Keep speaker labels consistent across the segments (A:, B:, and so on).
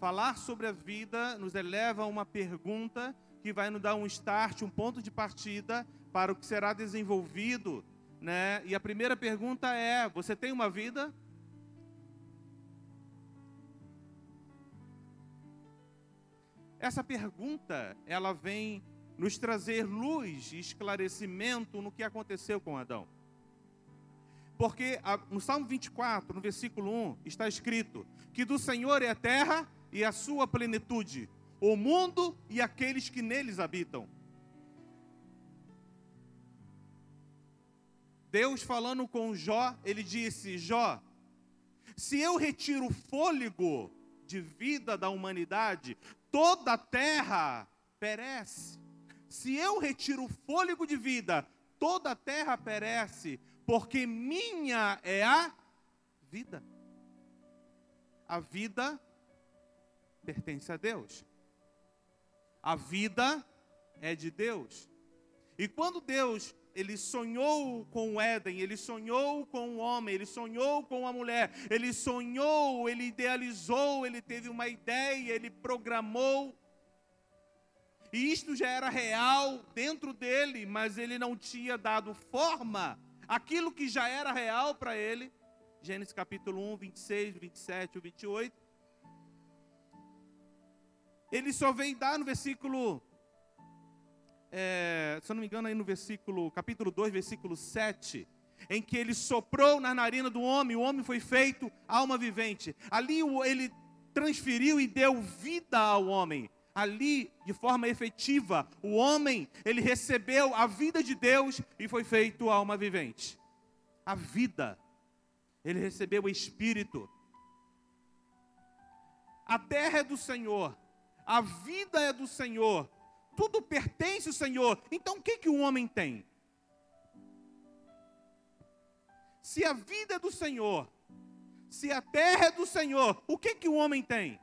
A: falar sobre a vida nos eleva a uma pergunta que vai nos dar um start, um ponto de partida para o que será desenvolvido, né? E a primeira pergunta é: você tem uma vida? Essa pergunta, ela vem nos trazer luz e esclarecimento no que aconteceu com Adão. Porque no Salmo 24, no versículo 1, está escrito que do Senhor é a terra e a sua plenitude, o mundo e aqueles que neles habitam. Deus falando com Jó, ele disse: Jó, se eu retiro o fôlego de vida da humanidade, toda a terra perece. Se eu retiro o fôlego de vida, toda a terra perece, porque minha é a vida. A vida pertence a Deus. A vida é de Deus. E quando Deus ele sonhou com o Éden, ele sonhou com o homem, ele sonhou com a mulher, ele sonhou, ele idealizou, ele teve uma ideia, ele programou e isto já era real dentro dele, mas ele não tinha dado forma aquilo que já era real para ele. Gênesis capítulo 1, 26, 27 e 28. Ele só vem dar no versículo, é, se eu não me engano, aí no versículo, capítulo 2, versículo 7, em que ele soprou na narina do homem, o homem foi feito alma vivente. Ali ele transferiu e deu vida ao homem ali de forma efetiva. O homem, ele recebeu a vida de Deus e foi feito alma vivente. A vida. Ele recebeu o espírito. A terra é do Senhor. A vida é do Senhor. Tudo pertence ao Senhor. Então o que que o homem tem? Se a vida é do Senhor, se a terra é do Senhor, o que que o homem tem?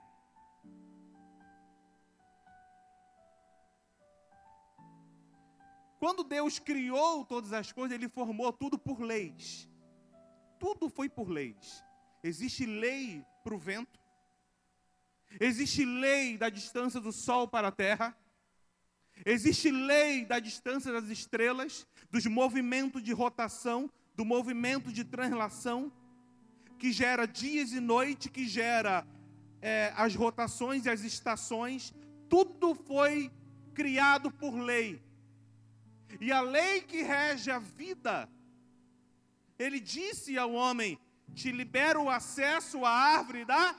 A: Quando Deus criou todas as coisas, Ele formou tudo por leis. Tudo foi por leis. Existe lei para o vento, existe lei da distância do Sol para a Terra, existe lei da distância das estrelas, dos movimentos de rotação, do movimento de translação, que gera dias e noite, que gera é, as rotações e as estações. Tudo foi criado por lei. E a lei que rege a vida, ele disse ao homem: Te libero o acesso à árvore da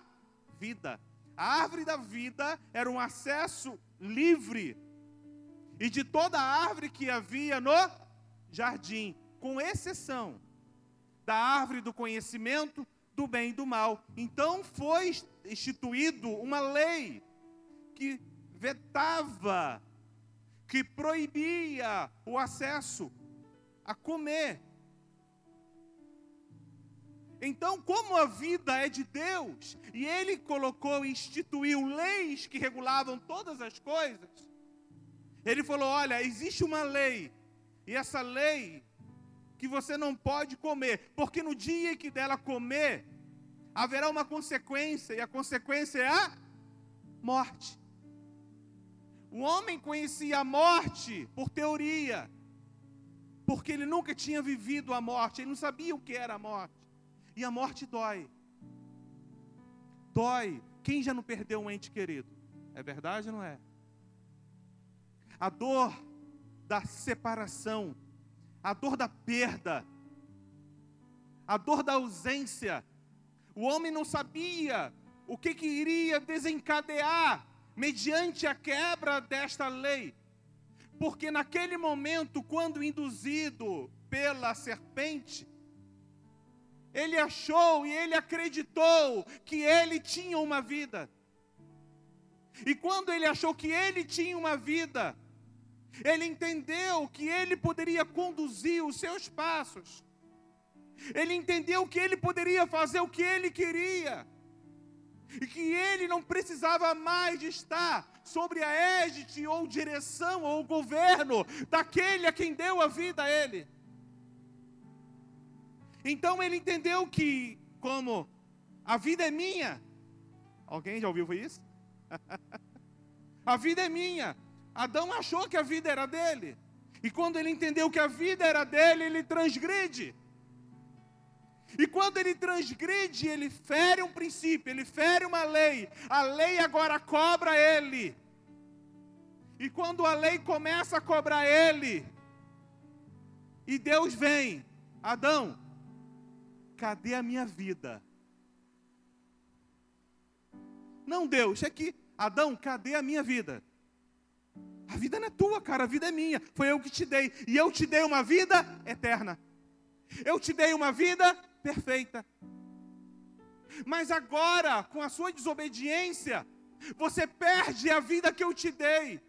A: vida. A árvore da vida era um acesso livre. E de toda a árvore que havia no jardim, com exceção da árvore do conhecimento do bem e do mal. Então foi instituído uma lei que vetava que proibia o acesso a comer. Então, como a vida é de Deus, e Ele colocou e instituiu leis que regulavam todas as coisas, Ele falou: olha, existe uma lei, e essa lei que você não pode comer, porque no dia que dela comer, haverá uma consequência, e a consequência é a morte. O homem conhecia a morte por teoria, porque ele nunca tinha vivido a morte, ele não sabia o que era a morte. E a morte dói. Dói. Quem já não perdeu um ente querido? É verdade ou não é? A dor da separação, a dor da perda, a dor da ausência. O homem não sabia o que, que iria desencadear mediante a quebra desta lei. Porque naquele momento, quando induzido pela serpente, ele achou e ele acreditou que ele tinha uma vida. E quando ele achou que ele tinha uma vida, ele entendeu que ele poderia conduzir os seus passos. Ele entendeu que ele poderia fazer o que ele queria e que ele não precisava mais de estar sobre a égide ou direção ou governo daquele a quem deu a vida a ele. Então ele entendeu que, como a vida é minha, Alguém já ouviu isso? a vida é minha. Adão achou que a vida era dele. E quando ele entendeu que a vida era dele, ele transgride. E quando ele transgride, ele fere um princípio, ele fere uma lei. A lei agora cobra ele. E quando a lei começa a cobrar ele, e Deus vem, Adão, cadê a minha vida? Não, Deus, é que, Adão, cadê a minha vida? A vida não é tua, cara, a vida é minha. Foi eu que te dei. E eu te dei uma vida eterna. Eu te dei uma vida perfeita. Mas agora, com a sua desobediência, você perde a vida que eu te dei.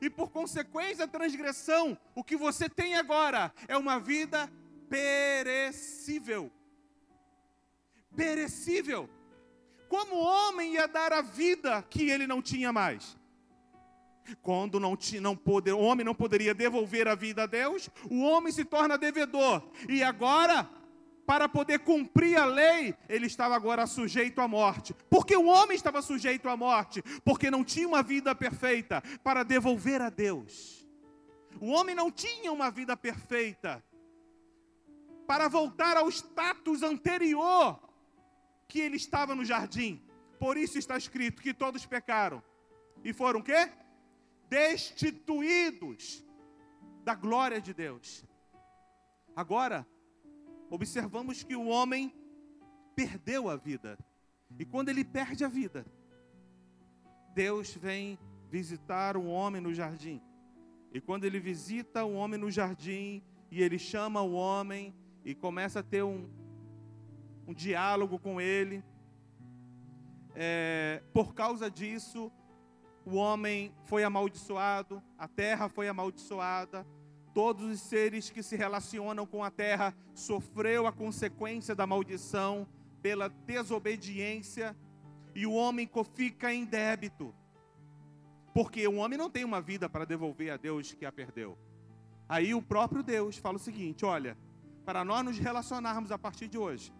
A: E por consequência da transgressão, o que você tem agora é uma vida perecível. Perecível. Como o homem ia dar a vida que ele não tinha mais? Quando não, não poder, o homem não poderia devolver a vida a Deus, o homem se torna devedor. E agora, para poder cumprir a lei, ele estava agora sujeito à morte. Porque o homem estava sujeito à morte? Porque não tinha uma vida perfeita para devolver a Deus. O homem não tinha uma vida perfeita para voltar ao status anterior que ele estava no jardim. Por isso está escrito que todos pecaram. E foram quê? destituídos da glória de Deus. Agora, observamos que o homem perdeu a vida. E quando ele perde a vida, Deus vem visitar o homem no jardim. E quando ele visita o homem no jardim, e ele chama o homem e começa a ter um, um diálogo com ele, é, por causa disso, o homem foi amaldiçoado, a terra foi amaldiçoada, todos os seres que se relacionam com a terra sofreu a consequência da maldição pela desobediência e o homem fica em débito. Porque o homem não tem uma vida para devolver a Deus que a perdeu. Aí o próprio Deus fala o seguinte: olha, para nós nos relacionarmos a partir de hoje,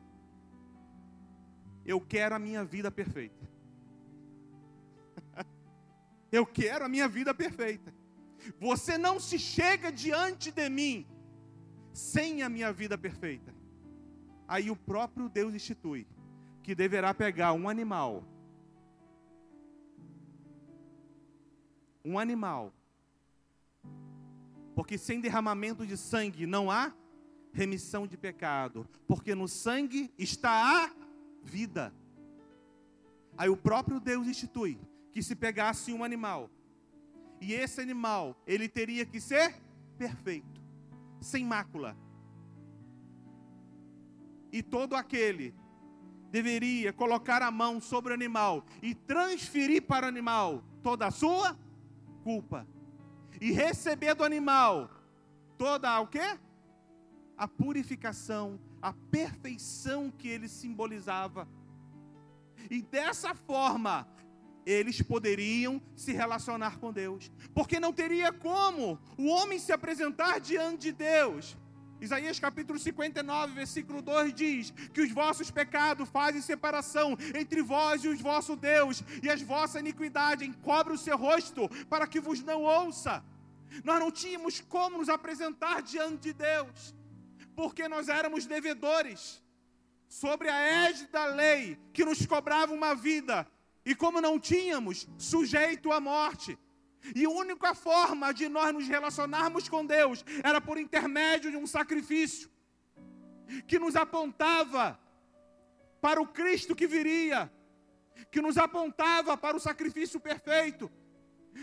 A: eu quero a minha vida perfeita. Eu quero a minha vida perfeita. Você não se chega diante de mim sem a minha vida perfeita. Aí o próprio Deus institui que deverá pegar um animal. Um animal. Porque sem derramamento de sangue não há remissão de pecado. Porque no sangue está a vida. Aí o próprio Deus institui que se pegasse um animal, e esse animal, ele teria que ser perfeito, sem mácula. E todo aquele deveria colocar a mão sobre o animal e transferir para o animal toda a sua culpa. E receber do animal toda o quê? A purificação, a perfeição que ele simbolizava. E dessa forma, eles poderiam se relacionar com Deus, porque não teria como o homem se apresentar diante de Deus. Isaías capítulo 59, versículo 2 diz: Que os vossos pecados fazem separação entre vós e os vosso Deus, e as vossas iniquidades encobrem o seu rosto, para que vos não ouça. Nós não tínhamos como nos apresentar diante de Deus, porque nós éramos devedores sobre a égide da lei que nos cobrava uma vida e como não tínhamos, sujeito à morte. E a única forma de nós nos relacionarmos com Deus era por intermédio de um sacrifício que nos apontava para o Cristo que viria, que nos apontava para o sacrifício perfeito.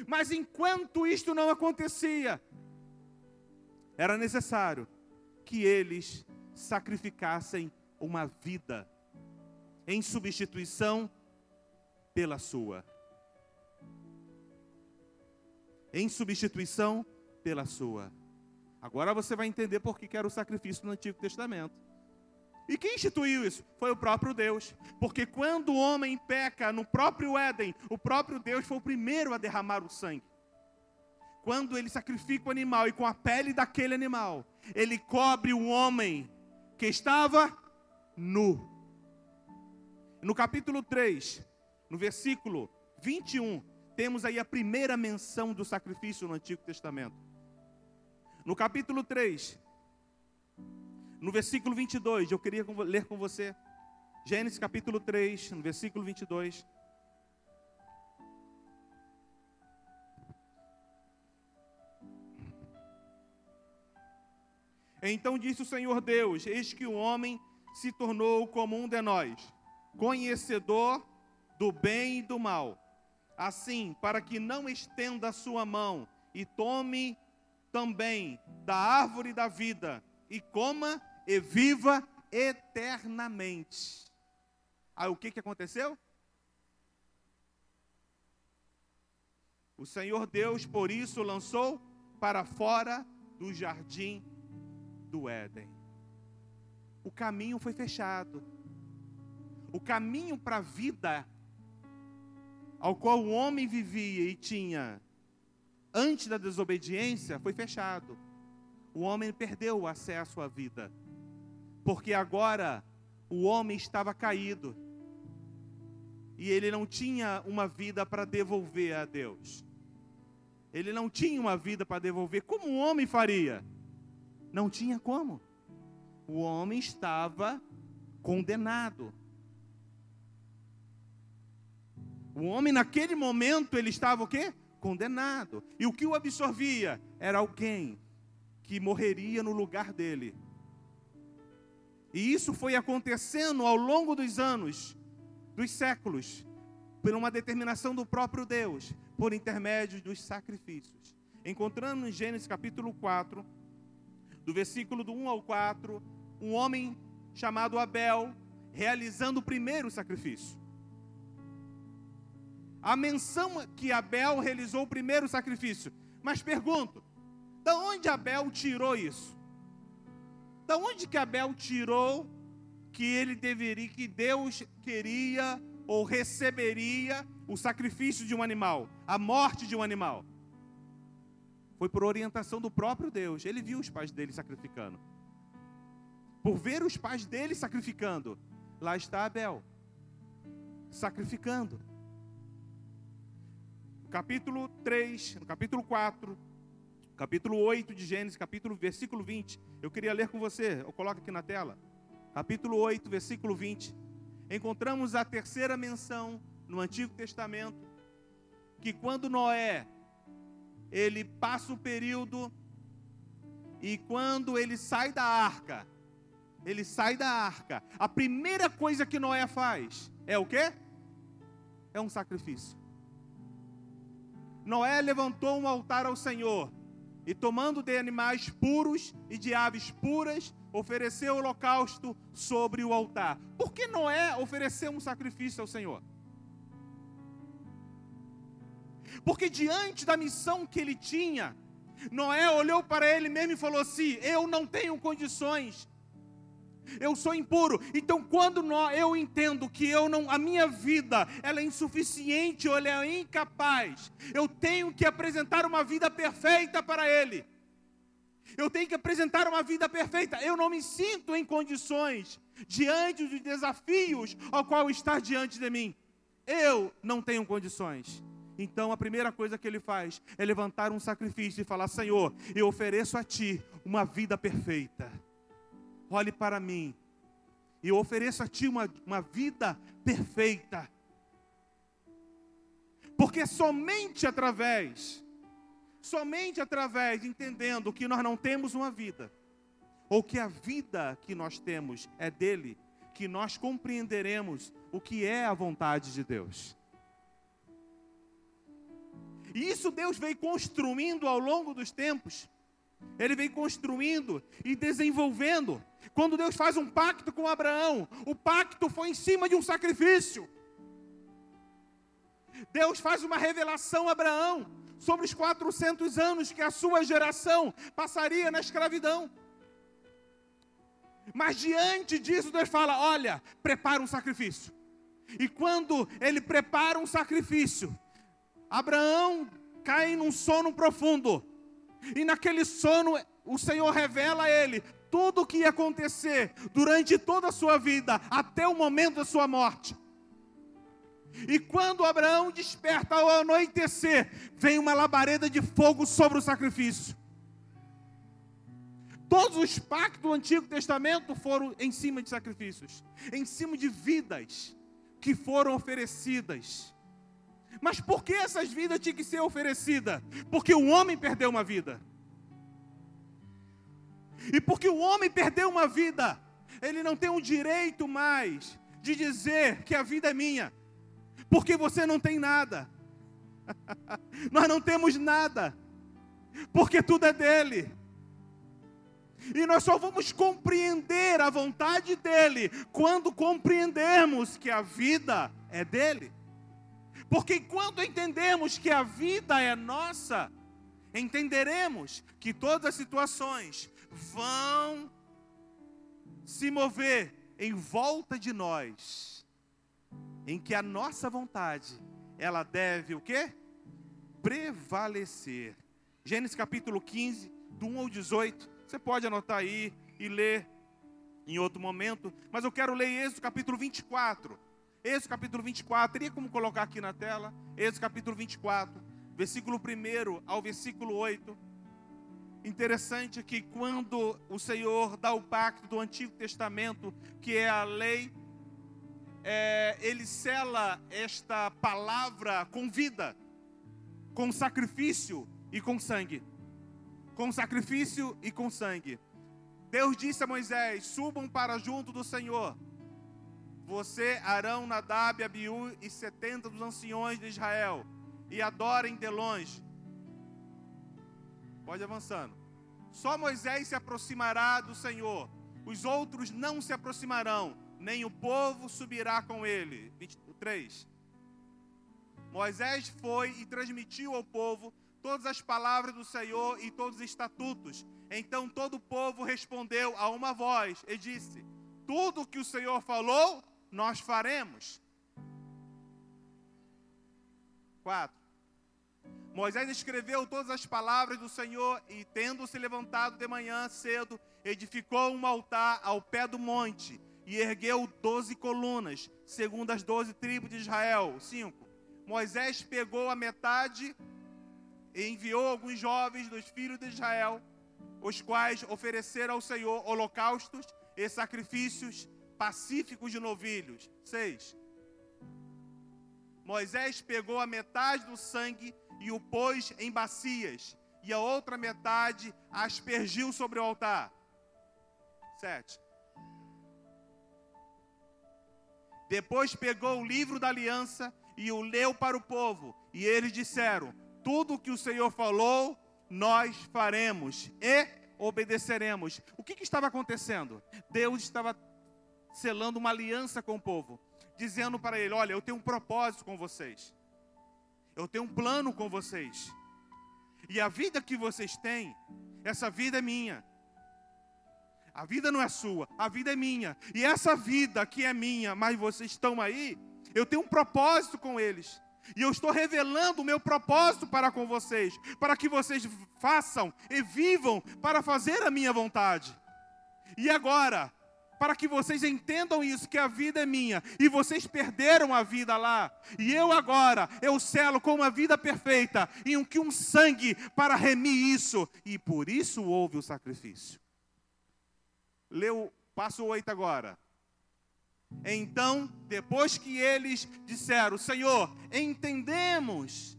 A: Mas enquanto isto não acontecia, era necessário que eles sacrificassem uma vida em substituição pela sua. Em substituição pela sua. Agora você vai entender por que era o sacrifício no Antigo Testamento. E quem instituiu isso? Foi o próprio Deus. Porque quando o homem peca no próprio Éden, o próprio Deus foi o primeiro a derramar o sangue. Quando ele sacrifica o animal e com a pele daquele animal, ele cobre o homem que estava nu. No capítulo 3, no versículo 21, temos aí a primeira menção do sacrifício no Antigo Testamento. No capítulo 3, no versículo 22, eu queria ler com você. Gênesis capítulo 3, no versículo 22. Então disse o Senhor Deus: Eis que o homem se tornou como um de nós, conhecedor do bem e do mal. Assim, para que não estenda a sua mão e tome também da árvore da vida e coma e viva eternamente. Aí o que, que aconteceu? O Senhor Deus, por isso, lançou para fora do jardim do Éden. O caminho foi fechado. O caminho para a vida ao qual o homem vivia e tinha antes da desobediência foi fechado. O homem perdeu o acesso à vida. Porque agora o homem estava caído. E ele não tinha uma vida para devolver a Deus. Ele não tinha uma vida para devolver. Como um homem faria? Não tinha como. O homem estava condenado. O homem naquele momento ele estava o quê? Condenado. E o que o absorvia era alguém que morreria no lugar dele. E isso foi acontecendo ao longo dos anos, dos séculos, por uma determinação do próprio Deus, por intermédio dos sacrifícios. Encontrando em Gênesis capítulo 4, do versículo do 1 ao 4, um homem chamado Abel realizando o primeiro sacrifício. A menção que Abel realizou o primeiro sacrifício. Mas pergunto, da onde Abel tirou isso? Da onde que Abel tirou que ele deveria, que Deus queria ou receberia o sacrifício de um animal, a morte de um animal? Foi por orientação do próprio Deus. Ele viu os pais dele sacrificando. Por ver os pais dele sacrificando, lá está Abel, sacrificando. capítulo 3, no capítulo 4, capítulo 8 de Gênesis, capítulo, versículo 20. Eu queria ler com você, eu coloco aqui na tela. Capítulo 8, versículo 20. Encontramos a terceira menção no Antigo Testamento que quando Noé ele passa o período e quando ele sai da arca, ele sai da arca, a primeira coisa que Noé faz é o quê? É um sacrifício. Noé levantou um altar ao Senhor e tomando de animais puros e de aves puras, ofereceu holocausto sobre o altar. Por que Noé ofereceu um sacrifício ao Senhor? Porque diante da missão que ele tinha, Noé olhou para ele mesmo e falou assim: Eu não tenho condições. Eu sou impuro. Então, quando eu entendo que eu não, a minha vida ela é insuficiente ou ela é incapaz, eu tenho que apresentar uma vida perfeita para Ele. Eu tenho que apresentar uma vida perfeita. Eu não me sinto em condições diante dos desafios ao qual está diante de mim. Eu não tenho condições. Então a primeira coisa que ele faz é levantar um sacrifício e falar: Senhor, eu ofereço a Ti uma vida perfeita. Olhe para mim. Eu ofereço a Ti uma, uma vida perfeita. Porque somente através, somente através, entendendo que nós não temos uma vida, ou que a vida que nós temos é dele, que nós compreenderemos o que é a vontade de Deus. E isso Deus veio construindo ao longo dos tempos. Ele vem construindo e desenvolvendo. Quando Deus faz um pacto com Abraão, o pacto foi em cima de um sacrifício. Deus faz uma revelação a Abraão sobre os 400 anos que a sua geração passaria na escravidão. Mas diante disso, Deus fala: Olha, prepara um sacrifício. E quando ele prepara um sacrifício, Abraão cai num sono profundo. E naquele sono, o Senhor revela a ele tudo o que ia acontecer durante toda a sua vida, até o momento da sua morte. E quando Abraão desperta ao anoitecer, vem uma labareda de fogo sobre o sacrifício. Todos os pactos do Antigo Testamento foram em cima de sacrifícios, em cima de vidas que foram oferecidas. Mas por que essas vidas tinham que ser oferecidas? Porque o homem perdeu uma vida. E porque o homem perdeu uma vida, ele não tem o direito mais de dizer que a vida é minha, porque você não tem nada. Nós não temos nada, porque tudo é dele. E nós só vamos compreender a vontade dele quando compreendermos que a vida é dele. Porque enquanto entendemos que a vida é nossa, entenderemos que todas as situações vão se mover em volta de nós, em que a nossa vontade, ela deve o quê? Prevalecer. Gênesis capítulo 15, do 1 ao 18. Você pode anotar aí e ler em outro momento, mas eu quero ler Êxodo capítulo 24. Êxodo capítulo 24, teria como colocar aqui na tela? Êxodo capítulo 24, versículo 1 ao versículo 8. Interessante que quando o Senhor dá o pacto do Antigo Testamento, que é a lei, é, ele sela esta palavra com vida, com sacrifício e com sangue com sacrifício e com sangue. Deus disse a Moisés: Subam para junto do Senhor. Você, Arão, Nadab, Abiú e setenta dos anciões de Israel, e adorem de longe. Pode avançando. Só Moisés se aproximará do Senhor, os outros não se aproximarão, nem o povo subirá com ele. 23. Moisés foi e transmitiu ao povo todas as palavras do Senhor e todos os estatutos. Então todo o povo respondeu a uma voz e disse: Tudo o que o Senhor falou, nós faremos. 4. Moisés escreveu todas as palavras do Senhor e, tendo se levantado de manhã cedo, edificou um altar ao pé do monte e ergueu doze colunas, segundo as doze tribos de Israel. 5. Moisés pegou a metade e enviou alguns jovens dos filhos de Israel, os quais ofereceram ao Senhor holocaustos e sacrifícios pacíficos de novilhos. 6. Moisés pegou a metade do sangue e o pôs em bacias, e a outra metade aspergiu sobre o altar. 7. Depois pegou o livro da aliança e o leu para o povo, e eles disseram: tudo o que o Senhor falou, nós faremos e obedeceremos. O que, que estava acontecendo? Deus estava selando uma aliança com o povo, dizendo para ele: Olha, eu tenho um propósito com vocês, eu tenho um plano com vocês, e a vida que vocês têm, essa vida é minha. A vida não é sua, a vida é minha. E essa vida que é minha, mas vocês estão aí, eu tenho um propósito com eles. E eu estou revelando o meu propósito para com vocês, para que vocês façam e vivam para fazer a minha vontade. E agora, para que vocês entendam isso, que a vida é minha, e vocês perderam a vida lá, e eu agora, eu selo com uma vida perfeita, e um que um sangue para remir isso, e por isso houve o sacrifício. Leu, passo 8 agora. Então, depois que eles disseram: Senhor, entendemos,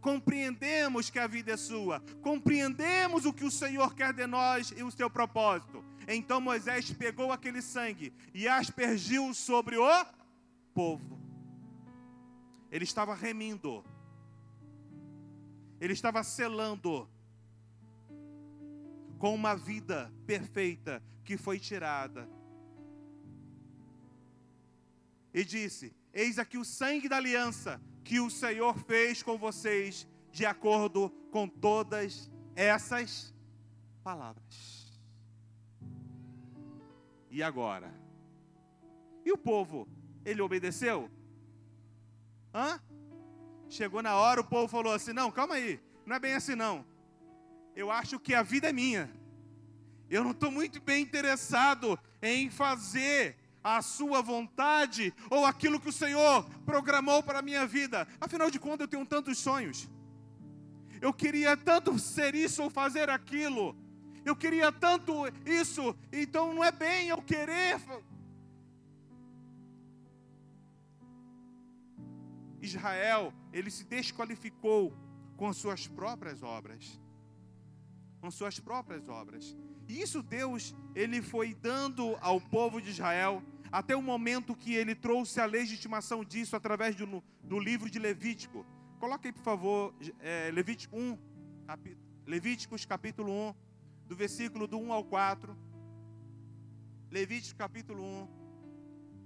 A: compreendemos que a vida é sua, compreendemos o que o Senhor quer de nós e o seu propósito. Então Moisés pegou aquele sangue e aspergiu sobre o povo. Ele estava remindo, ele estava selando com uma vida perfeita que foi tirada e disse: Eis aqui o sangue da aliança que o Senhor fez com vocês, de acordo com todas essas palavras. E agora? E o povo? Ele obedeceu? Hã? Chegou na hora, o povo falou assim: Não, calma aí, não é bem assim não. Eu acho que a vida é minha. Eu não estou muito bem interessado em fazer a sua vontade ou aquilo que o Senhor programou para a minha vida. Afinal de contas, eu tenho tantos sonhos. Eu queria tanto ser isso ou fazer aquilo. Eu queria tanto isso, então não é bem eu querer. Israel, ele se desqualificou com as suas próprias obras. Com suas próprias obras. E isso Deus, ele foi dando ao povo de Israel até o momento que ele trouxe a legitimação disso através do, do livro de Levítico. Coloque aí, por favor, é, Levítico 1, capi, Levíticos capítulo 1, do versículo do 1 ao 4. Levíticos capítulo 1,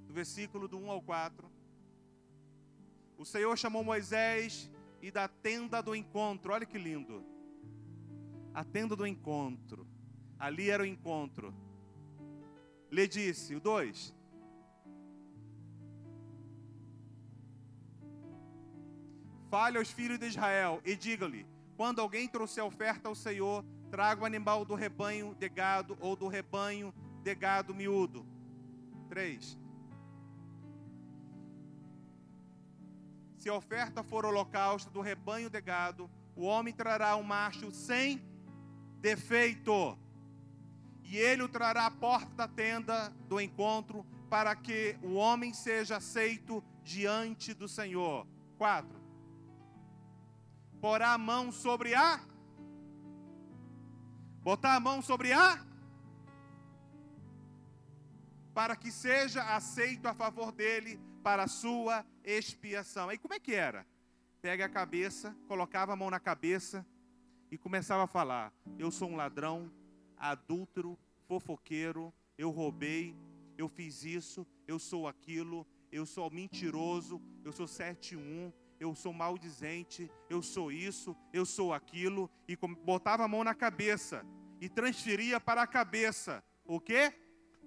A: do versículo do 1 ao 4. O Senhor chamou Moisés e da tenda do encontro, olha que lindo. A tenda do encontro. Ali era o encontro. Lhe disse, o 2. Fale aos filhos de Israel e diga-lhe: quando alguém trouxer oferta ao Senhor, traga o animal do rebanho de gado ou do rebanho de gado miúdo. 3. Se a oferta for holocausto do rebanho de gado, o homem trará um macho sem defeito. E ele o trará à porta da tenda do encontro, para que o homem seja aceito diante do Senhor. 4. Porá a mão sobre a. Botar a mão sobre a. Para que seja aceito a favor dele para a sua expiação. Aí como é que era? Pega a cabeça, colocava a mão na cabeça e começava a falar: Eu sou um ladrão, adúltero, fofoqueiro, eu roubei, eu fiz isso, eu sou aquilo, eu sou mentiroso, eu sou 71, eu sou maldizente, eu sou isso, eu sou aquilo, e botava a mão na cabeça e transferia para a cabeça o quê?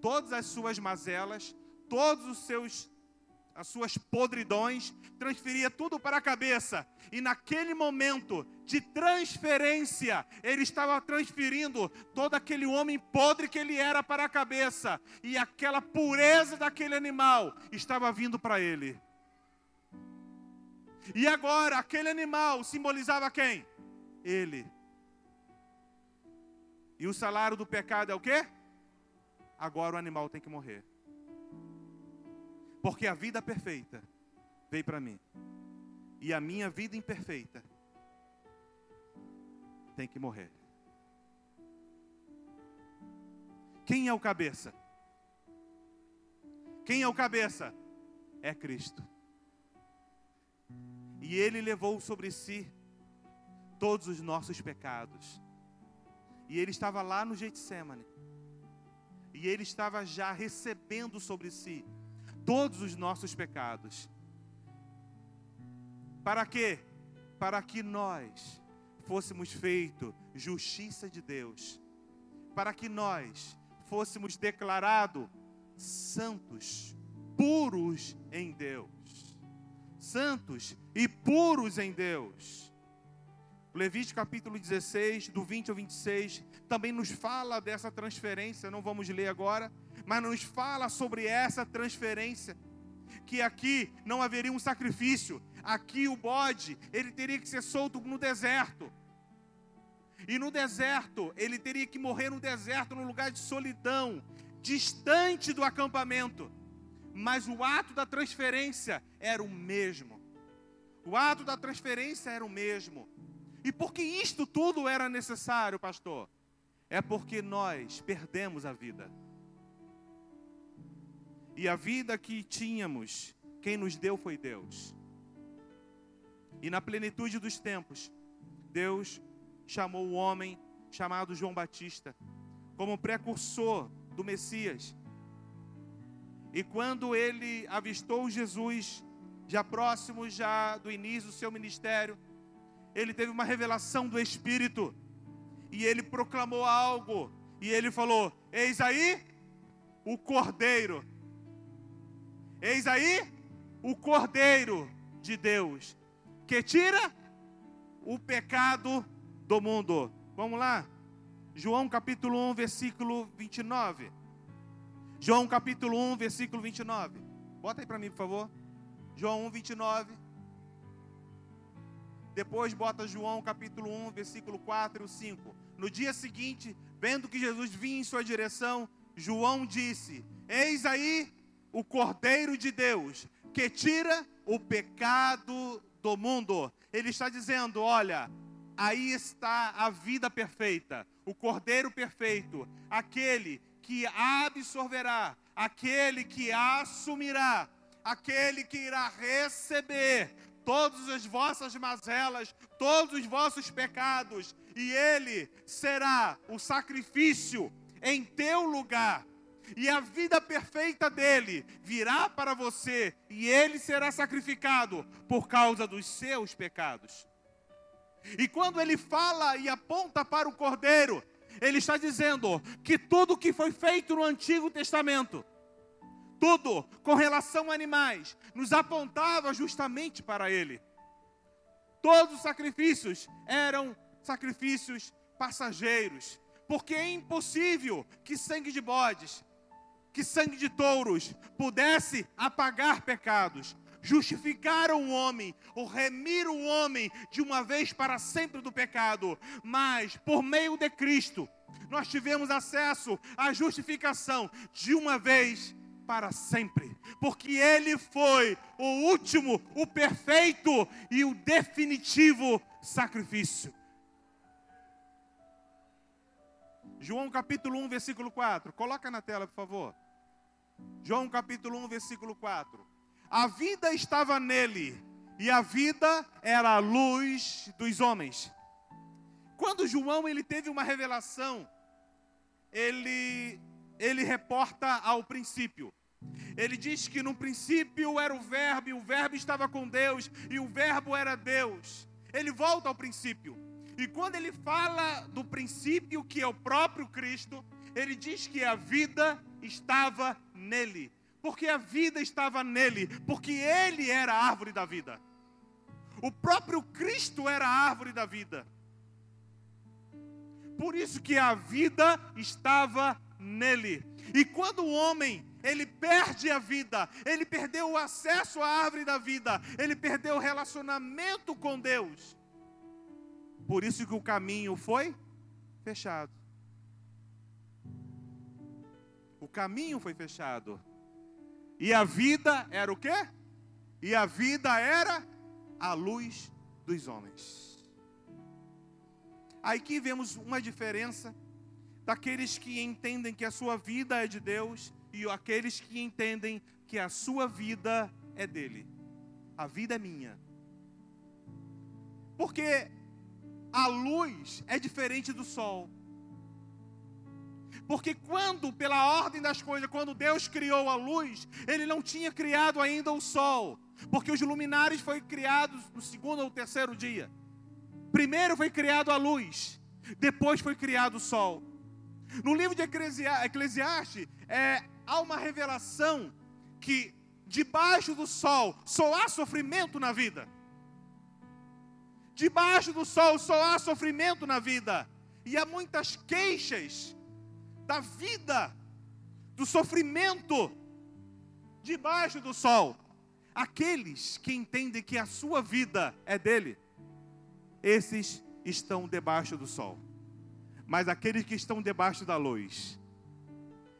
A: Todas as suas mazelas, todos os seus as suas podridões, transferia tudo para a cabeça. E naquele momento de transferência, ele estava transferindo todo aquele homem podre que ele era para a cabeça. E aquela pureza daquele animal estava vindo para ele. E agora, aquele animal simbolizava quem? Ele. E o salário do pecado é o quê? Agora o animal tem que morrer. Porque a vida perfeita veio para mim. E a minha vida imperfeita tem que morrer. Quem é o cabeça? Quem é o cabeça? É Cristo. E Ele levou sobre si todos os nossos pecados. E Ele estava lá no Getsemane. E Ele estava já recebendo sobre si todos os nossos pecados. Para quê? Para que nós fôssemos feito justiça de Deus. Para que nós fôssemos declarados santos, puros em Deus. Santos e puros em Deus. Levítico capítulo 16, do 20 ao 26, também nos fala dessa transferência, não vamos ler agora, mas nos fala sobre essa transferência. Que aqui não haveria um sacrifício, aqui o bode, ele teria que ser solto no deserto. E no deserto, ele teria que morrer no deserto, num lugar de solidão, distante do acampamento. Mas o ato da transferência era o mesmo. O ato da transferência era o mesmo. E por que isto tudo era necessário, pastor? É porque nós perdemos a vida. E a vida que tínhamos, quem nos deu foi Deus. E na plenitude dos tempos, Deus chamou o homem chamado João Batista como precursor do Messias. E quando ele avistou Jesus, já próximo já do início do seu ministério, ele teve uma revelação do Espírito. E ele proclamou algo. E ele falou: Eis aí o Cordeiro Eis aí o Cordeiro de Deus, que tira o pecado do mundo. Vamos lá? João capítulo 1, versículo 29. João capítulo 1, versículo 29. Bota aí para mim, por favor. João 1, 29. Depois bota João capítulo 1, versículo 4 e 5. No dia seguinte, vendo que Jesus vinha em sua direção, João disse: Eis aí o Cordeiro de Deus, que tira o pecado do mundo. Ele está dizendo: Olha, aí está a vida perfeita, o Cordeiro perfeito, aquele que absorverá, aquele que assumirá, aquele que irá receber todas as vossas mazelas, todos os vossos pecados, e ele será o sacrifício em teu lugar. E a vida perfeita dele virá para você, e ele será sacrificado por causa dos seus pecados. E quando ele fala e aponta para o cordeiro, ele está dizendo que tudo que foi feito no Antigo Testamento, tudo com relação a animais, nos apontava justamente para ele. Todos os sacrifícios eram sacrifícios passageiros, porque é impossível que sangue de bodes, que sangue de touros pudesse apagar pecados, justificar o homem, ou remir o homem de uma vez para sempre do pecado, mas por meio de Cristo, nós tivemos acesso à justificação de uma vez para sempre, porque Ele foi o último, o perfeito e o definitivo sacrifício. João capítulo 1, versículo 4. Coloca na tela, por favor. João capítulo 1, versículo 4. A vida estava nele, e a vida era a luz dos homens. Quando João ele teve uma revelação, ele ele reporta ao princípio. Ele diz que no princípio era o Verbo, e o Verbo estava com Deus, e o Verbo era Deus. Ele volta ao princípio. E quando ele fala do princípio, que é o próprio Cristo, ele diz que a vida estava nele. Porque a vida estava nele, porque ele era a árvore da vida. O próprio Cristo era a árvore da vida. Por isso que a vida estava nele. E quando o homem ele perde a vida, ele perdeu o acesso à árvore da vida, ele perdeu o relacionamento com Deus. Por isso que o caminho foi fechado. O caminho foi fechado. E a vida era o quê? E a vida era a luz dos homens. Aqui vemos uma diferença daqueles que entendem que a sua vida é de Deus e aqueles que entendem que a sua vida é dele. A vida é minha. Porque a luz é diferente do sol. Porque quando, pela ordem das coisas, quando Deus criou a luz, Ele não tinha criado ainda o sol. Porque os luminares foram criados no segundo ou terceiro dia. Primeiro foi criado a luz, depois foi criado o sol. No livro de Eclesiastes, é, há uma revelação que debaixo do sol só há sofrimento na vida. Debaixo do sol só há sofrimento na vida. E há muitas queixas da vida, do sofrimento, debaixo do sol. Aqueles que entendem que a sua vida é dele, esses estão debaixo do sol. Mas aqueles que estão debaixo da luz,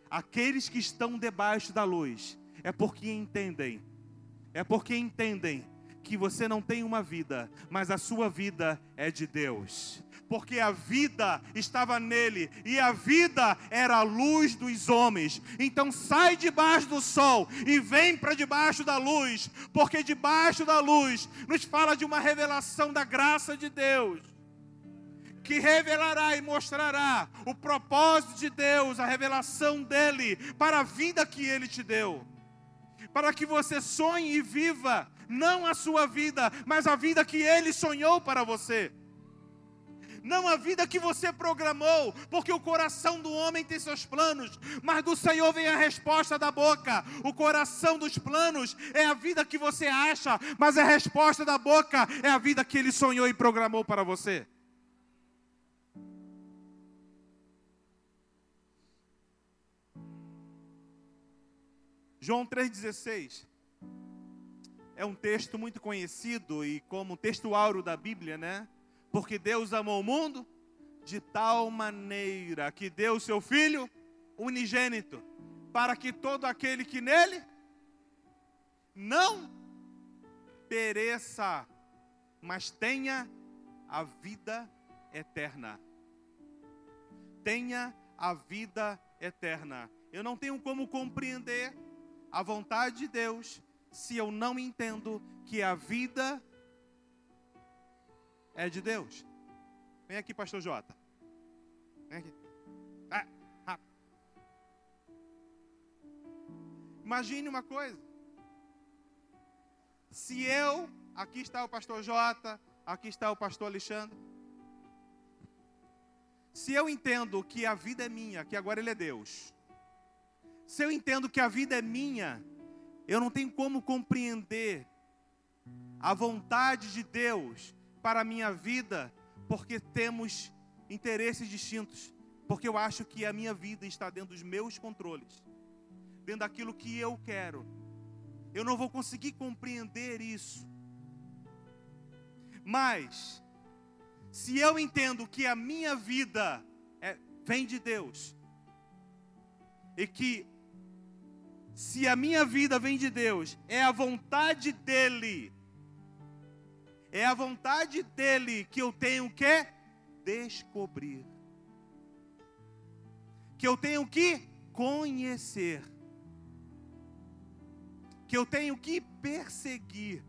A: aqueles que estão debaixo da luz, é porque entendem, é porque entendem que você não tem uma vida, mas a sua vida é de Deus. Porque a vida estava nele e a vida era a luz dos homens. Então sai debaixo do sol e vem para debaixo da luz, porque debaixo da luz nos fala de uma revelação da graça de Deus que revelará e mostrará o propósito de Deus, a revelação dele para a vida que ele te deu. Para que você sonhe e viva não a sua vida, mas a vida que ele sonhou para você. Não a vida que você programou, porque o coração do homem tem seus planos, mas do Senhor vem a resposta da boca. O coração dos planos é a vida que você acha, mas a resposta da boca é a vida que ele sonhou e programou para você. João 3,16 é um texto muito conhecido e como texto áureo da Bíblia, né? Porque Deus amou o mundo de tal maneira que deu o seu Filho unigênito, para que todo aquele que nele não pereça, mas tenha a vida eterna. Tenha a vida eterna. Eu não tenho como compreender a vontade de Deus se eu não entendo que a vida é de Deus. Vem aqui, pastor Jota. Vem aqui. Ah, rápido. Imagine uma coisa. Se eu, aqui está o pastor Jota, aqui está o pastor Alexandre. Se eu entendo que a vida é minha, que agora ele é Deus. Se eu entendo que a vida é minha, eu não tenho como compreender a vontade de Deus para a minha vida, porque temos interesses distintos. Porque eu acho que a minha vida está dentro dos meus controles, dentro daquilo que eu quero. Eu não vou conseguir compreender isso. Mas, se eu entendo que a minha vida é, vem de Deus, e que se a minha vida vem de Deus, é a vontade dEle, é a vontade dEle que eu tenho que descobrir, que eu tenho que conhecer, que eu tenho que perseguir,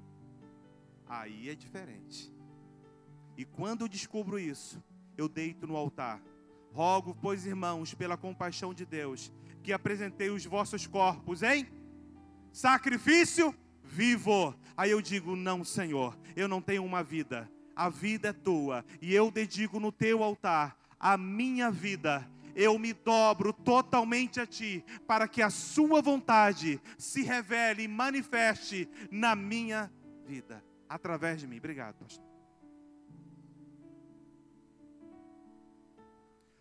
A: aí é diferente. E quando eu descubro isso, eu deito no altar. Rogo, pois, irmãos, pela compaixão de Deus, que apresentei os vossos corpos em sacrifício vivo. Aí eu digo: Não, Senhor, eu não tenho uma vida, a vida é tua, e eu dedico no teu altar a minha vida. Eu me dobro totalmente a ti, para que a Sua vontade se revele e manifeste na minha vida, através de mim. Obrigado, pastor.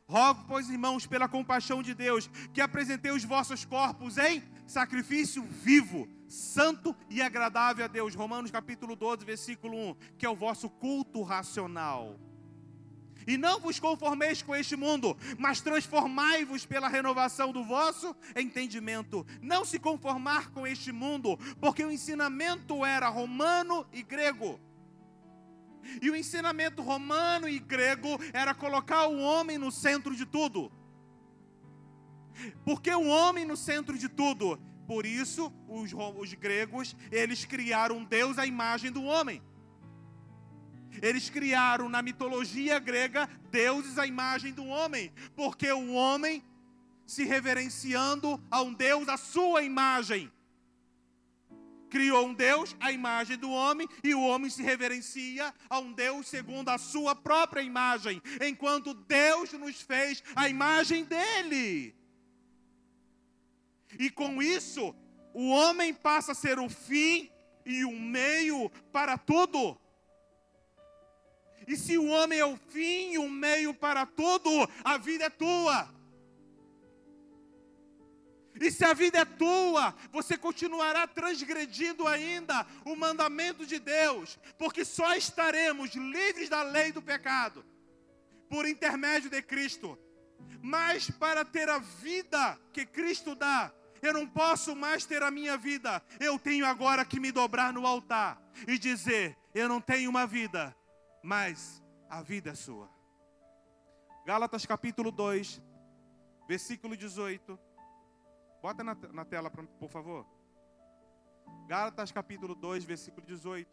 A: Rogo, pois, irmãos, pela compaixão de Deus, que apresentei os vossos corpos em sacrifício vivo, santo e agradável a Deus. Romanos capítulo 12, versículo 1, que é o vosso culto racional. E não vos conformeis com este mundo, mas transformai-vos pela renovação do vosso entendimento. Não se conformar com este mundo, porque o ensinamento era romano e grego e o ensinamento romano e grego era colocar o homem no centro de tudo. Porque o homem no centro de tudo. Por isso, os, os gregos, eles criaram Deus à imagem do homem. Eles criaram na mitologia grega deuses à imagem do homem, porque o homem se reverenciando a um Deus à sua imagem criou um Deus à imagem do homem e o homem se reverencia a um Deus segundo a sua própria imagem, enquanto Deus nos fez a imagem dele. E com isso, o homem passa a ser o fim e o meio para tudo. E se o homem é o fim e o meio para tudo, a vida é tua. E se a vida é tua, você continuará transgredindo ainda o mandamento de Deus, porque só estaremos livres da lei do pecado por intermédio de Cristo. Mas para ter a vida que Cristo dá, eu não posso mais ter a minha vida, eu tenho agora que me dobrar no altar e dizer: Eu não tenho uma vida, mas a vida é sua. Gálatas capítulo 2, versículo 18 Bota na, na tela, por favor. Gálatas capítulo 2, versículo 18.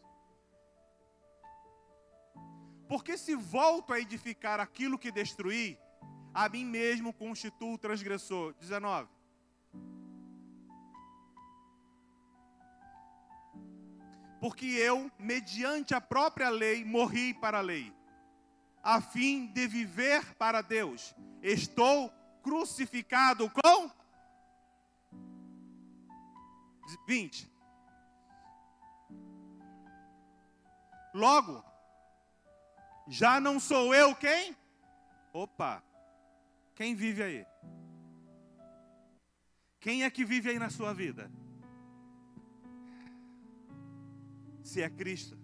A: Porque se volto a edificar aquilo que destruí, a mim mesmo constituo o transgressor. 19. Porque eu, mediante a própria lei, morri para a lei, a fim de viver para Deus. Estou crucificado com 20. Logo, já não sou eu quem? Opa, quem vive aí? Quem é que vive aí na sua vida? Se é Cristo,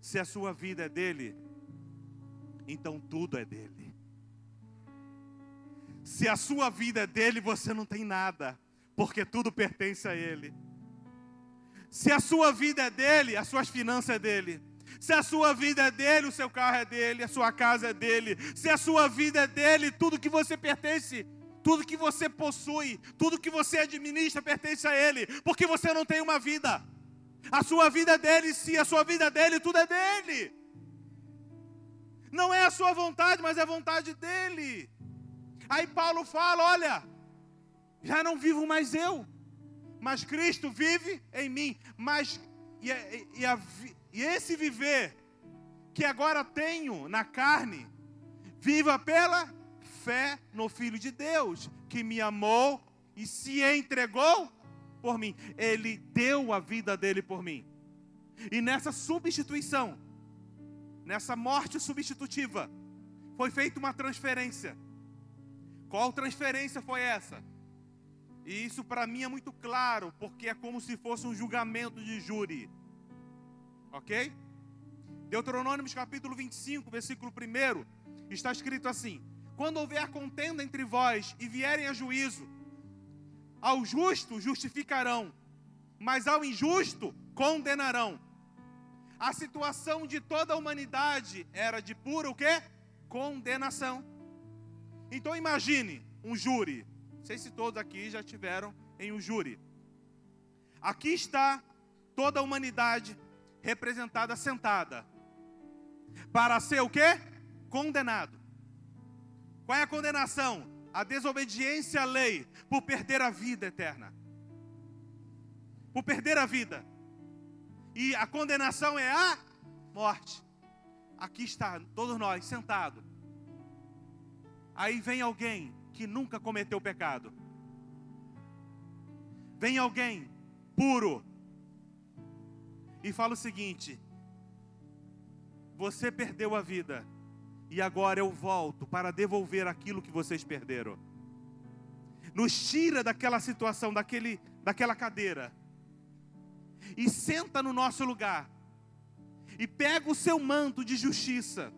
A: se a sua vida é dele, então tudo é dele. Se a sua vida é dele, você não tem nada, porque tudo pertence a ele. Se a sua vida é dele, as suas finanças é dele. Se a sua vida é dele, o seu carro é dele, a sua casa é dele. Se a sua vida é dele, tudo que você pertence, tudo que você possui, tudo que você administra pertence a ele, porque você não tem uma vida. A sua vida é dele, se a sua vida é dele, tudo é dele. Não é a sua vontade, mas é a vontade dele. Aí Paulo fala: olha, já não vivo mais eu, mas Cristo vive em mim. Mas e, e, a, e esse viver que agora tenho na carne, viva pela fé no Filho de Deus, que me amou e se entregou por mim. Ele deu a vida dele por mim. E nessa substituição, nessa morte substitutiva, foi feita uma transferência. Qual transferência foi essa? E isso para mim é muito claro, porque é como se fosse um julgamento de júri. Ok? Deuteronômio capítulo 25, versículo 1, está escrito assim: Quando houver contenda entre vós e vierem a juízo, ao justo justificarão, mas ao injusto condenarão. A situação de toda a humanidade era de pura o quê? Condenação. Então imagine um júri. Não sei se todos aqui já tiveram em um júri. Aqui está toda a humanidade representada sentada. Para ser o quê? Condenado. Qual é a condenação? A desobediência à lei por perder a vida eterna. Por perder a vida. E a condenação é a morte. Aqui está todos nós sentados. Aí vem alguém que nunca cometeu pecado. Vem alguém puro e fala o seguinte: Você perdeu a vida e agora eu volto para devolver aquilo que vocês perderam. Nos tira daquela situação, daquele, daquela cadeira e senta no nosso lugar. E pega o seu manto de justiça,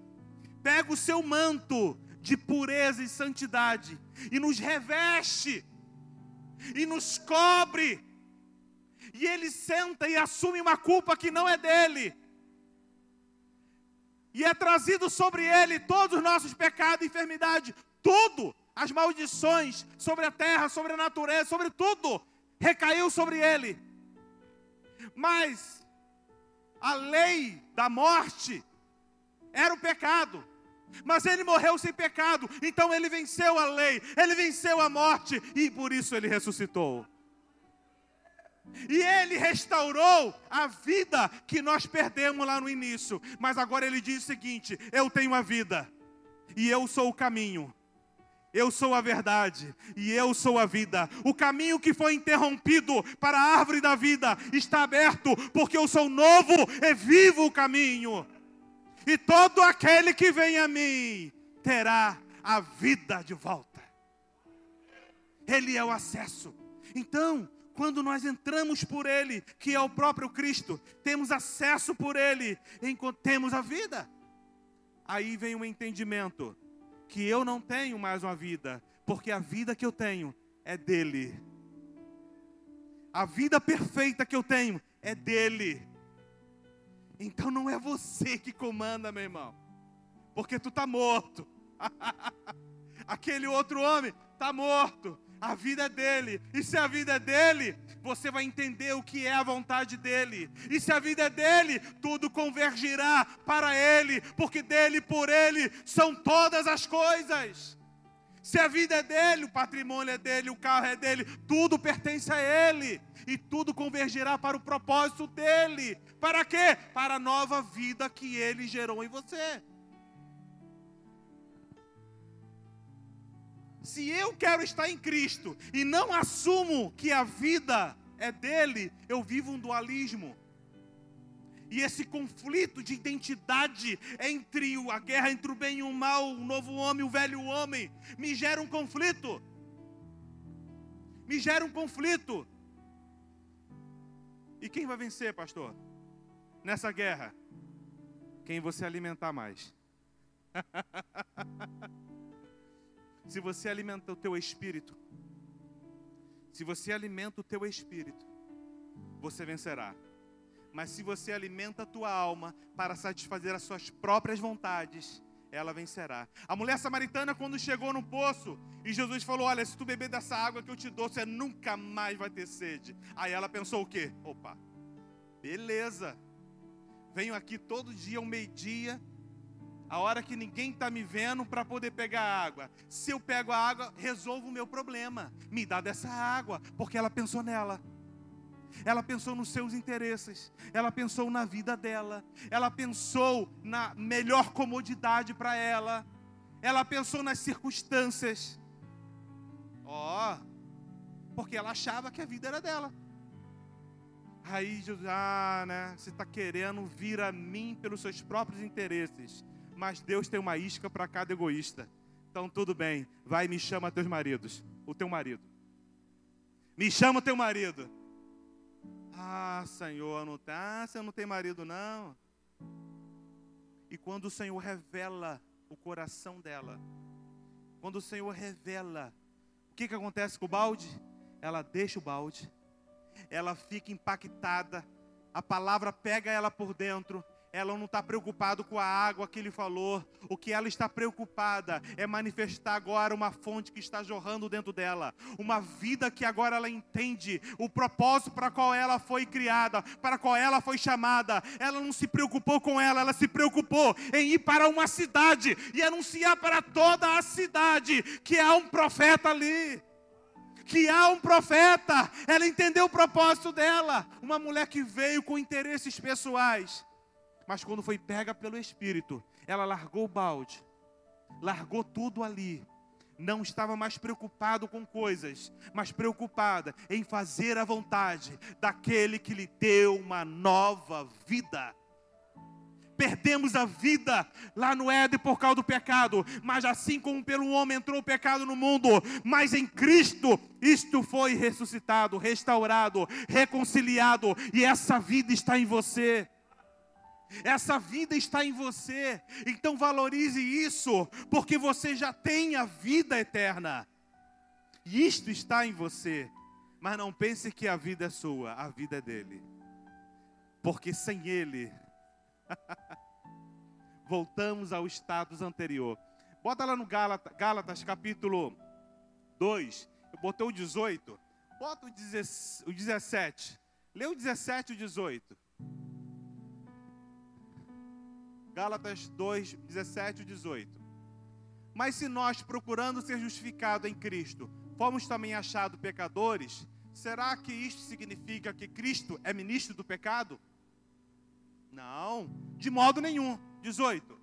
A: pega o seu manto de pureza e santidade e nos reveste e nos cobre. E ele senta e assume uma culpa que não é dele. E é trazido sobre ele todos os nossos pecados enfermidade, tudo, as maldições sobre a terra, sobre a natureza, sobre tudo, recaiu sobre ele. Mas a lei da morte era o pecado. Mas ele morreu sem pecado, então ele venceu a lei, ele venceu a morte e por isso ele ressuscitou. E ele restaurou a vida que nós perdemos lá no início. Mas agora ele diz o seguinte: Eu tenho a vida, e eu sou o caminho. Eu sou a verdade e eu sou a vida. O caminho que foi interrompido para a árvore da vida está aberto, porque eu sou novo e vivo o caminho e todo aquele que vem a mim terá a vida de volta. Ele é o acesso. Então, quando nós entramos por Ele, que é o próprio Cristo, temos acesso por Ele, temos a vida. Aí vem o entendimento que eu não tenho mais uma vida, porque a vida que eu tenho é dele. A vida perfeita que eu tenho é dele. Então não é você que comanda, meu irmão, porque tu está morto. Aquele outro homem está morto. A vida dele. E se a vida é dele, você vai entender o que é a vontade dele. E se a vida é dele, tudo convergirá para ele, porque dele por ele são todas as coisas. Se a vida é dele, o patrimônio é dele, o carro é dele, tudo pertence a ele. E tudo convergirá para o propósito dele. Para quê? Para a nova vida que ele gerou em você. Se eu quero estar em Cristo e não assumo que a vida é dele, eu vivo um dualismo. E esse conflito de identidade entre a guerra entre o bem e o mal, o novo homem e o velho homem, me gera um conflito. Me gera um conflito. E quem vai vencer, pastor? Nessa guerra? Quem você alimentar mais. se você alimenta o teu espírito, se você alimenta o teu espírito, você vencerá. Mas se você alimenta a tua alma para satisfazer as suas próprias vontades, ela vencerá. A mulher samaritana, quando chegou no poço, e Jesus falou: Olha, se tu beber dessa água que eu te dou, você nunca mais vai ter sede. Aí ela pensou o quê? Opa, beleza. Venho aqui todo dia, ao meio-dia, a hora que ninguém está me vendo para poder pegar água. Se eu pego a água, resolvo o meu problema. Me dá dessa água, porque ela pensou nela. Ela pensou nos seus interesses, ela pensou na vida dela, ela pensou na melhor comodidade para ela, ela pensou nas circunstâncias. Ó, oh, porque ela achava que a vida era dela. Aí Jesus, ah, né? Você está querendo vir a mim pelos seus próprios interesses, mas Deus tem uma isca para cada egoísta. Então tudo bem, vai me chama teus maridos, o teu marido. Me chama o teu marido. Ah, Senhor, não tá, você não tem marido não. E quando o Senhor revela o coração dela, quando o Senhor revela, o que, que acontece com o balde? Ela deixa o balde, ela fica impactada, a palavra pega ela por dentro, ela não está preocupada com a água que ele falou. O que ela está preocupada é manifestar agora uma fonte que está jorrando dentro dela. Uma vida que agora ela entende o propósito para qual ela foi criada, para qual ela foi chamada. Ela não se preocupou com ela, ela se preocupou em ir para uma cidade e anunciar para toda a cidade que há um profeta ali que há um profeta. Ela entendeu o propósito dela. Uma mulher que veio com interesses pessoais. Mas quando foi pega pelo Espírito, ela largou o balde, largou tudo ali. Não estava mais preocupado com coisas, mas preocupada em fazer a vontade daquele que lhe deu uma nova vida. Perdemos a vida lá no Éden por causa do pecado, mas assim como pelo homem entrou o pecado no mundo, mas em Cristo isto foi ressuscitado, restaurado, reconciliado, e essa vida está em você. Essa vida está em você. Então valorize isso, porque você já tem a vida eterna. E isto está em você. Mas não pense que a vida é sua, a vida é dele. Porque sem ele, voltamos ao status anterior. Bota lá no Gálatas, Gálatas capítulo 2. Eu botei o 18. Bota o 17. Lê o 17 e o 18. Gálatas 2, 17 e 18. Mas se nós, procurando ser justificados em Cristo, fomos também achados pecadores, será que isto significa que Cristo é ministro do pecado? Não, de modo nenhum. 18.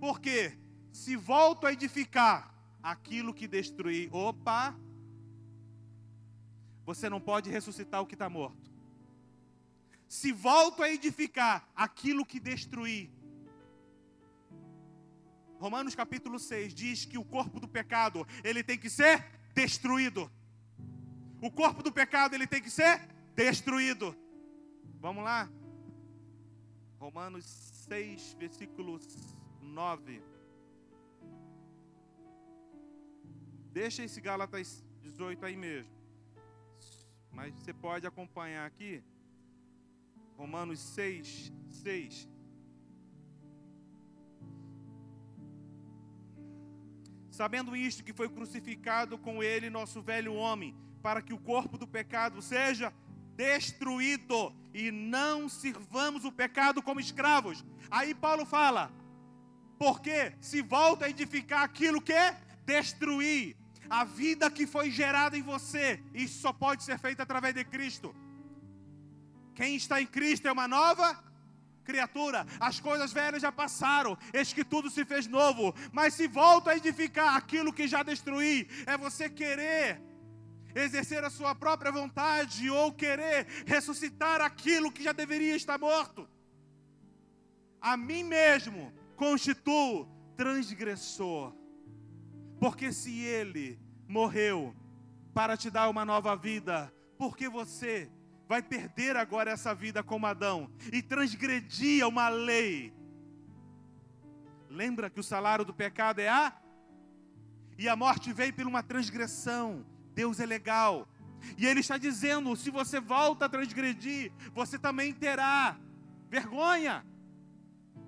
A: Porque se volto a edificar aquilo que destruí, opa, você não pode ressuscitar o que está morto se volto a edificar aquilo que destruí. Romanos capítulo 6 diz que o corpo do pecado, ele tem que ser destruído. O corpo do pecado, ele tem que ser destruído. Vamos lá? Romanos 6, versículo 9. Deixa esse Gálatas 18 aí mesmo. Mas você pode acompanhar aqui. Romanos 6, 6. Sabendo isto, que foi crucificado com ele nosso velho homem, para que o corpo do pecado seja destruído e não sirvamos o pecado como escravos. Aí Paulo fala: porque se volta a edificar aquilo que é destruir, a vida que foi gerada em você, isso só pode ser feito através de Cristo. Quem está em Cristo é uma nova criatura. As coisas velhas já passaram, eis que tudo se fez novo. Mas se volta a edificar aquilo que já destruí, é você querer exercer a sua própria vontade ou querer ressuscitar aquilo que já deveria estar morto. A mim mesmo constituo transgressor. Porque se ele morreu para te dar uma nova vida, porque você vai perder agora essa vida como Adão e transgredia uma lei. Lembra que o salário do pecado é a e a morte veio por uma transgressão. Deus é legal. E ele está dizendo: se você volta a transgredir, você também terá vergonha.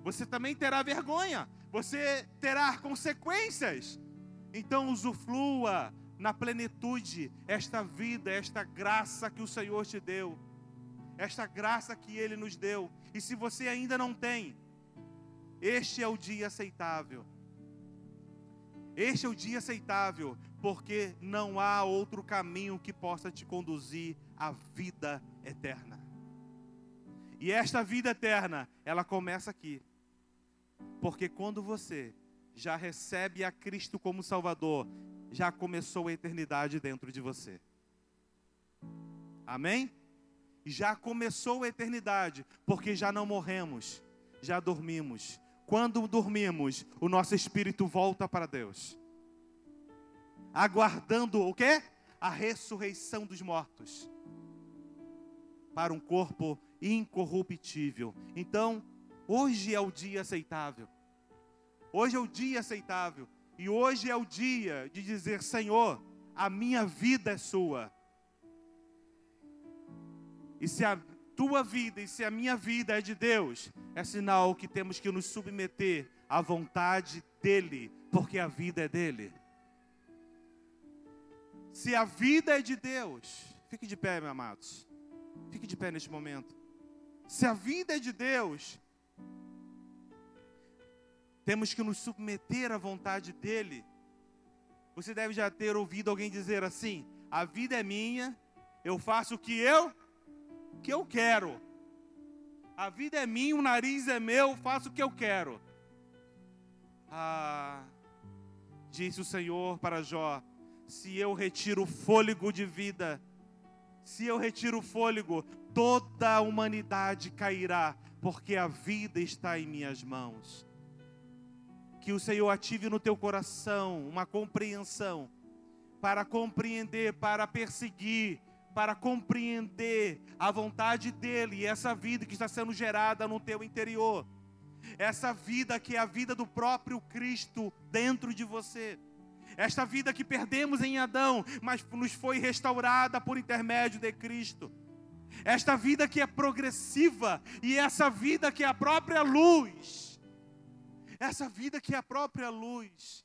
A: Você também terá vergonha. Você terá consequências. Então usufrua na plenitude esta vida, esta graça que o Senhor te deu. Esta graça que ele nos deu. E se você ainda não tem, este é o dia aceitável. Este é o dia aceitável, porque não há outro caminho que possa te conduzir à vida eterna. E esta vida eterna, ela começa aqui. Porque quando você já recebe a Cristo como Salvador, já começou a eternidade dentro de você. Amém? Já começou a eternidade, porque já não morremos, já dormimos, quando dormimos, o nosso espírito volta para Deus. Aguardando o quê? A ressurreição dos mortos. Para um corpo incorruptível. Então, hoje é o dia aceitável. Hoje é o dia aceitável. E hoje é o dia de dizer: Senhor, a minha vida é sua. E se a tua vida e se a minha vida é de Deus, é sinal que temos que nos submeter à vontade dEle, porque a vida é dEle. Se a vida é de Deus, fique de pé, meus amados. Fique de pé neste momento. Se a vida é de Deus, temos que nos submeter à vontade dEle. Você deve já ter ouvido alguém dizer assim: a vida é minha, eu faço o que eu que eu quero. A vida é minha, o nariz é meu, faço o que eu quero. Ah, disse o Senhor para Jó: se eu retiro o fôlego de vida, se eu retiro o fôlego, toda a humanidade cairá, porque a vida está em minhas mãos. Que o Senhor ative no teu coração uma compreensão, para compreender, para perseguir, para compreender a vontade dele e essa vida que está sendo gerada no teu interior. Essa vida que é a vida do próprio Cristo dentro de você. Esta vida que perdemos em Adão, mas nos foi restaurada por intermédio de Cristo. Esta vida que é progressiva e essa vida que é a própria luz. Essa vida que é a própria luz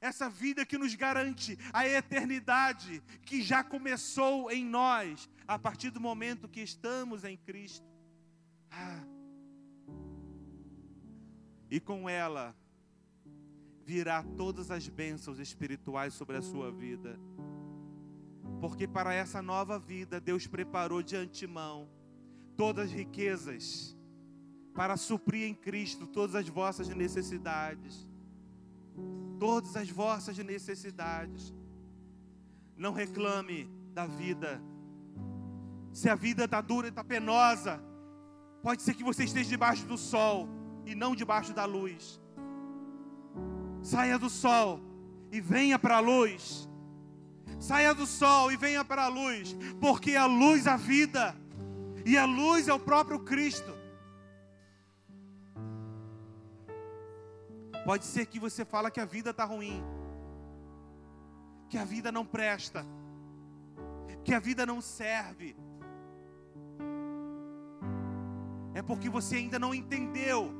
A: essa vida que nos garante a eternidade que já começou em nós a partir do momento que estamos em Cristo. Ah. E com ela virá todas as bênçãos espirituais sobre a sua vida. Porque para essa nova vida Deus preparou de antemão todas as riquezas para suprir em Cristo todas as vossas necessidades todas as vossas necessidades. Não reclame da vida. Se a vida está dura e está penosa, pode ser que você esteja debaixo do sol e não debaixo da luz. Saia do sol e venha para a luz. Saia do sol e venha para a luz, porque a luz é a vida, e a luz é o próprio Cristo. Pode ser que você fala que a vida está ruim, que a vida não presta, que a vida não serve. É porque você ainda não entendeu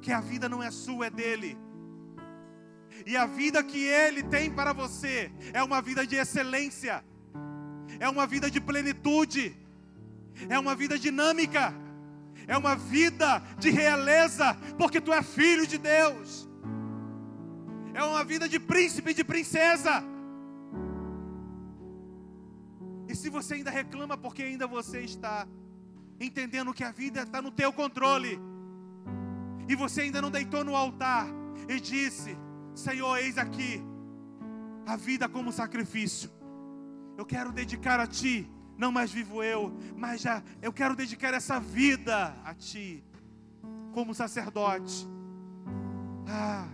A: que a vida não é sua, é dele. E a vida que ele tem para você é uma vida de excelência, é uma vida de plenitude, é uma vida dinâmica é uma vida de realeza, porque tu é filho de Deus, é uma vida de príncipe e de princesa. E se você ainda reclama porque ainda você está entendendo que a vida está no teu controle, e você ainda não deitou no altar e disse: Senhor, eis aqui a vida como sacrifício, eu quero dedicar a Ti não mais vivo eu, mas já eu quero dedicar essa vida a Ti, como sacerdote. Ah,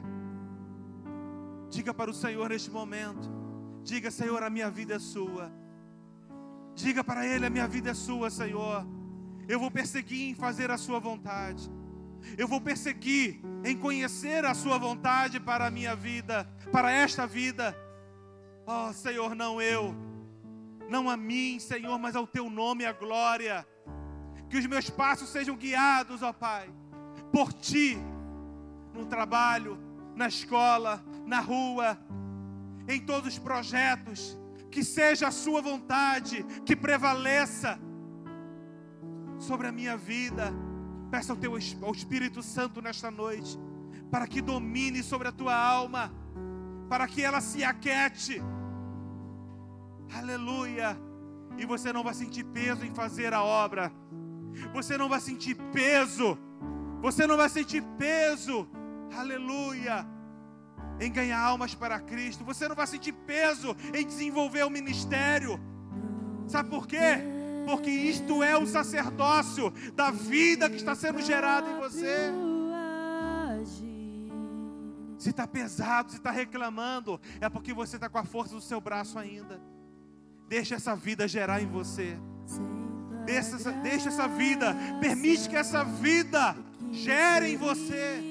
A: diga para o Senhor neste momento: diga, Senhor, a minha vida é Sua. Diga para Ele: a minha vida é sua, Senhor. Eu vou perseguir em fazer a Sua vontade. Eu vou perseguir em conhecer a Sua vontade para a minha vida, para esta vida. Oh, Senhor, não eu, não a mim, Senhor, mas ao Teu nome a glória. Que os meus passos sejam guiados, ó Pai, por Ti, no trabalho, na escola, na rua, em todos os projetos. Que seja a Sua vontade que prevaleça sobre a minha vida. Peça ao teu ao Espírito Santo nesta noite, para que domine sobre a tua alma, para que ela se aquete. Aleluia. E você não vai sentir peso em fazer a obra. Você não vai sentir peso. Você não vai sentir peso. Aleluia. Em ganhar almas para Cristo. Você não vai sentir peso em desenvolver o ministério. Sabe por quê? porque isto é o sacerdócio da vida que está sendo gerada em você. Se está pesado, se está reclamando, é porque você está com a força do seu braço ainda. Deixa essa vida gerar em você. Deixa essa, deixa essa vida, permite que essa vida gere em você.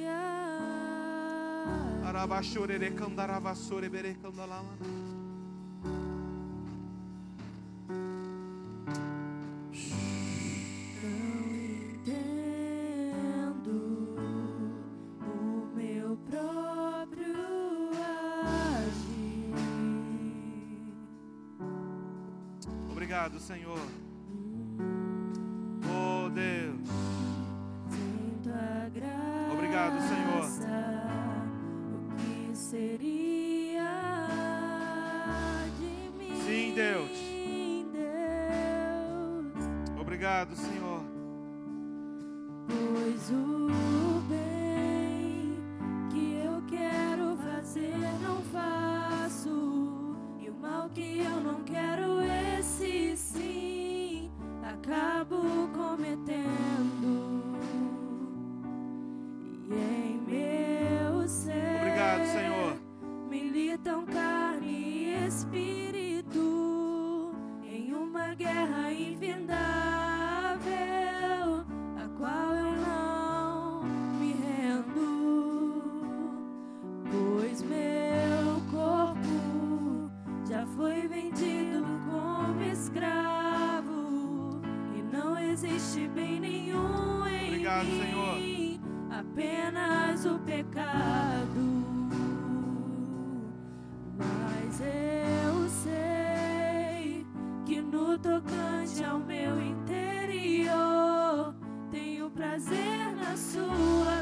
A: Senhor.
B: apenas o pecado. Mas eu sei que no tocante ao meu interior tenho prazer na sua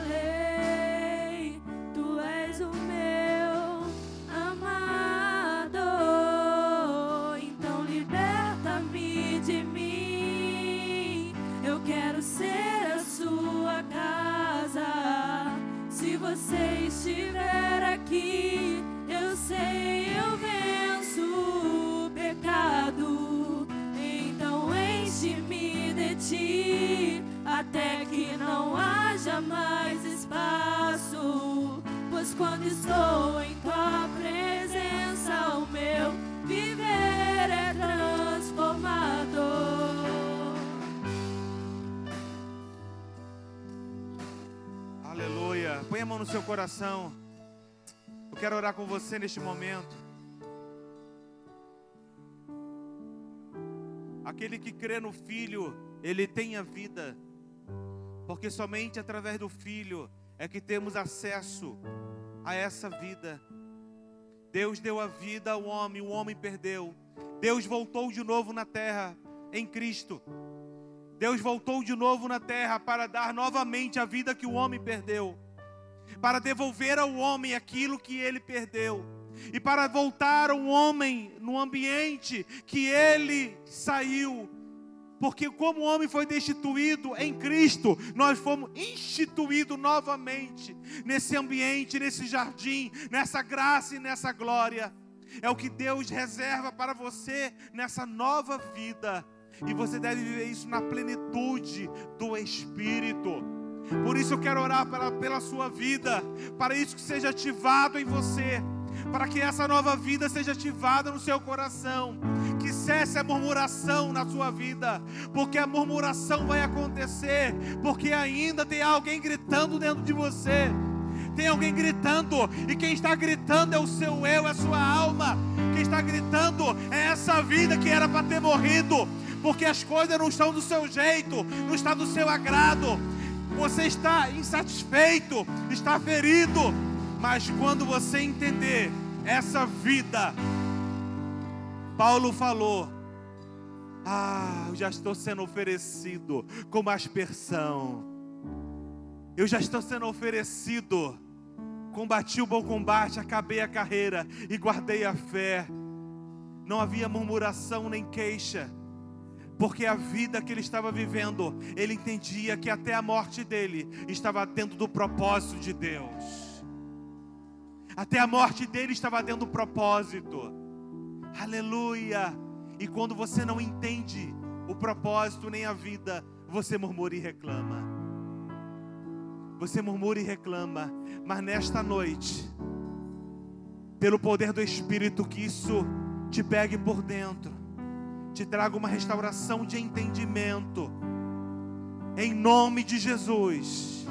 B: você estiver aqui, eu sei, eu venço o pecado. Então enche-me de ti, até que não haja mais espaço. Pois quando estou em tua
A: Aleluia. Põe a mão no seu coração. Eu quero orar com você neste momento. Aquele que crê no Filho, ele tem a vida. Porque somente através do Filho é que temos acesso a essa vida. Deus deu a vida ao homem, o homem perdeu. Deus voltou de novo na terra em Cristo. Deus voltou de novo na terra para dar novamente a vida que o homem perdeu, para devolver ao homem aquilo que ele perdeu, e para voltar ao homem no ambiente que ele saiu. Porque como o homem foi destituído em Cristo, nós fomos instituídos novamente nesse ambiente, nesse jardim, nessa graça e nessa glória. É o que Deus reserva para você nessa nova vida. E você deve viver isso na plenitude do Espírito. Por isso eu quero orar pela, pela sua vida, para isso que seja ativado em você, para que essa nova vida seja ativada no seu coração, que cesse a murmuração na sua vida, porque a murmuração vai acontecer, porque ainda tem alguém gritando dentro de você. Tem alguém gritando, e quem está gritando é o seu eu, é a sua alma. Quem está gritando é essa vida que era para ter morrido, porque as coisas não estão do seu jeito, não está do seu agrado. Você está insatisfeito, está ferido, mas quando você entender essa vida, Paulo falou: Ah, eu já estou sendo oferecido como aspersão. Eu já estou sendo oferecido. Combati o bom combate, acabei a carreira e guardei a fé. Não havia murmuração nem queixa, porque a vida que ele estava vivendo, ele entendia que até a morte dele estava dentro do propósito de Deus. Até a morte dele estava dentro do propósito. Aleluia! E quando você não entende o propósito nem a vida, você murmura e reclama. Você murmura e reclama, mas nesta noite, pelo poder do Espírito, que isso te pegue por dentro, te traga uma restauração de entendimento, em nome de Jesus.